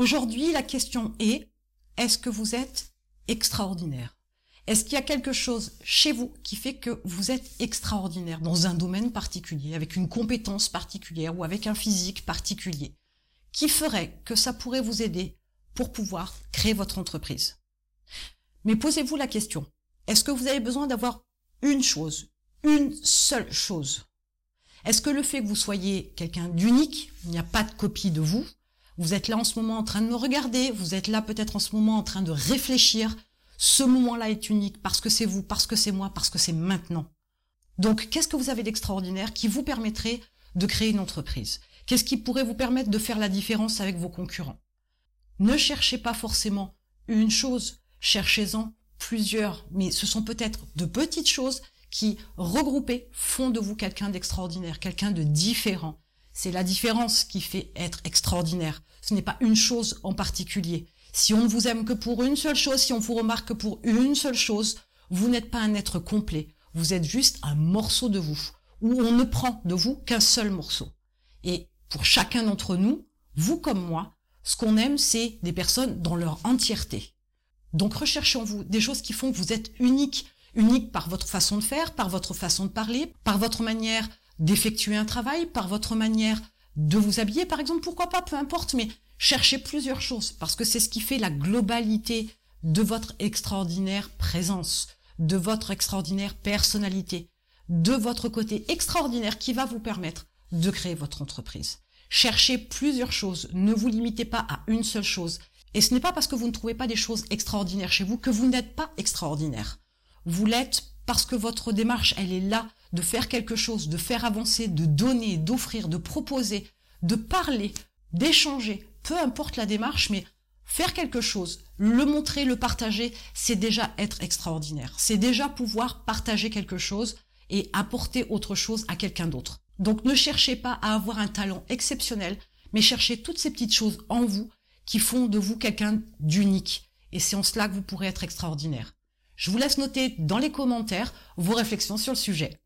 Aujourd'hui, la question est, est-ce que vous êtes extraordinaire? Est-ce qu'il y a quelque chose chez vous qui fait que vous êtes extraordinaire dans un domaine particulier, avec une compétence particulière ou avec un physique particulier, qui ferait que ça pourrait vous aider pour pouvoir créer votre entreprise? Mais posez-vous la question, est-ce que vous avez besoin d'avoir une chose, une seule chose? Est-ce que le fait que vous soyez quelqu'un d'unique, il n'y a pas de copie de vous, vous êtes là en ce moment en train de me regarder, vous êtes là peut-être en ce moment en train de réfléchir. Ce moment-là est unique parce que c'est vous, parce que c'est moi, parce que c'est maintenant. Donc, qu'est-ce que vous avez d'extraordinaire qui vous permettrait de créer une entreprise? Qu'est-ce qui pourrait vous permettre de faire la différence avec vos concurrents? Ne cherchez pas forcément une chose, cherchez-en plusieurs, mais ce sont peut-être de petites choses qui, regroupées, font de vous quelqu'un d'extraordinaire, quelqu'un de différent. C'est la différence qui fait être extraordinaire. Ce n'est pas une chose en particulier. Si on ne vous aime que pour une seule chose, si on vous remarque que pour une seule chose, vous n'êtes pas un être complet. Vous êtes juste un morceau de vous, où on ne prend de vous qu'un seul morceau. Et pour chacun d'entre nous, vous comme moi, ce qu'on aime, c'est des personnes dans leur entièreté. Donc recherchez en vous des choses qui font que vous êtes unique, unique par votre façon de faire, par votre façon de parler, par votre manière d'effectuer un travail, par votre manière de vous habiller, par exemple, pourquoi pas, peu importe, mais cherchez plusieurs choses, parce que c'est ce qui fait la globalité de votre extraordinaire présence, de votre extraordinaire personnalité, de votre côté extraordinaire qui va vous permettre de créer votre entreprise. Cherchez plusieurs choses, ne vous limitez pas à une seule chose. Et ce n'est pas parce que vous ne trouvez pas des choses extraordinaires chez vous que vous n'êtes pas extraordinaire. Vous l'êtes parce que votre démarche, elle est là de faire quelque chose, de faire avancer, de donner, d'offrir, de proposer, de parler, d'échanger, peu importe la démarche, mais faire quelque chose, le montrer, le partager, c'est déjà être extraordinaire. C'est déjà pouvoir partager quelque chose et apporter autre chose à quelqu'un d'autre. Donc ne cherchez pas à avoir un talent exceptionnel, mais cherchez toutes ces petites choses en vous qui font de vous quelqu'un d'unique. Et c'est en cela que vous pourrez être extraordinaire. Je vous laisse noter dans les commentaires vos réflexions sur le sujet.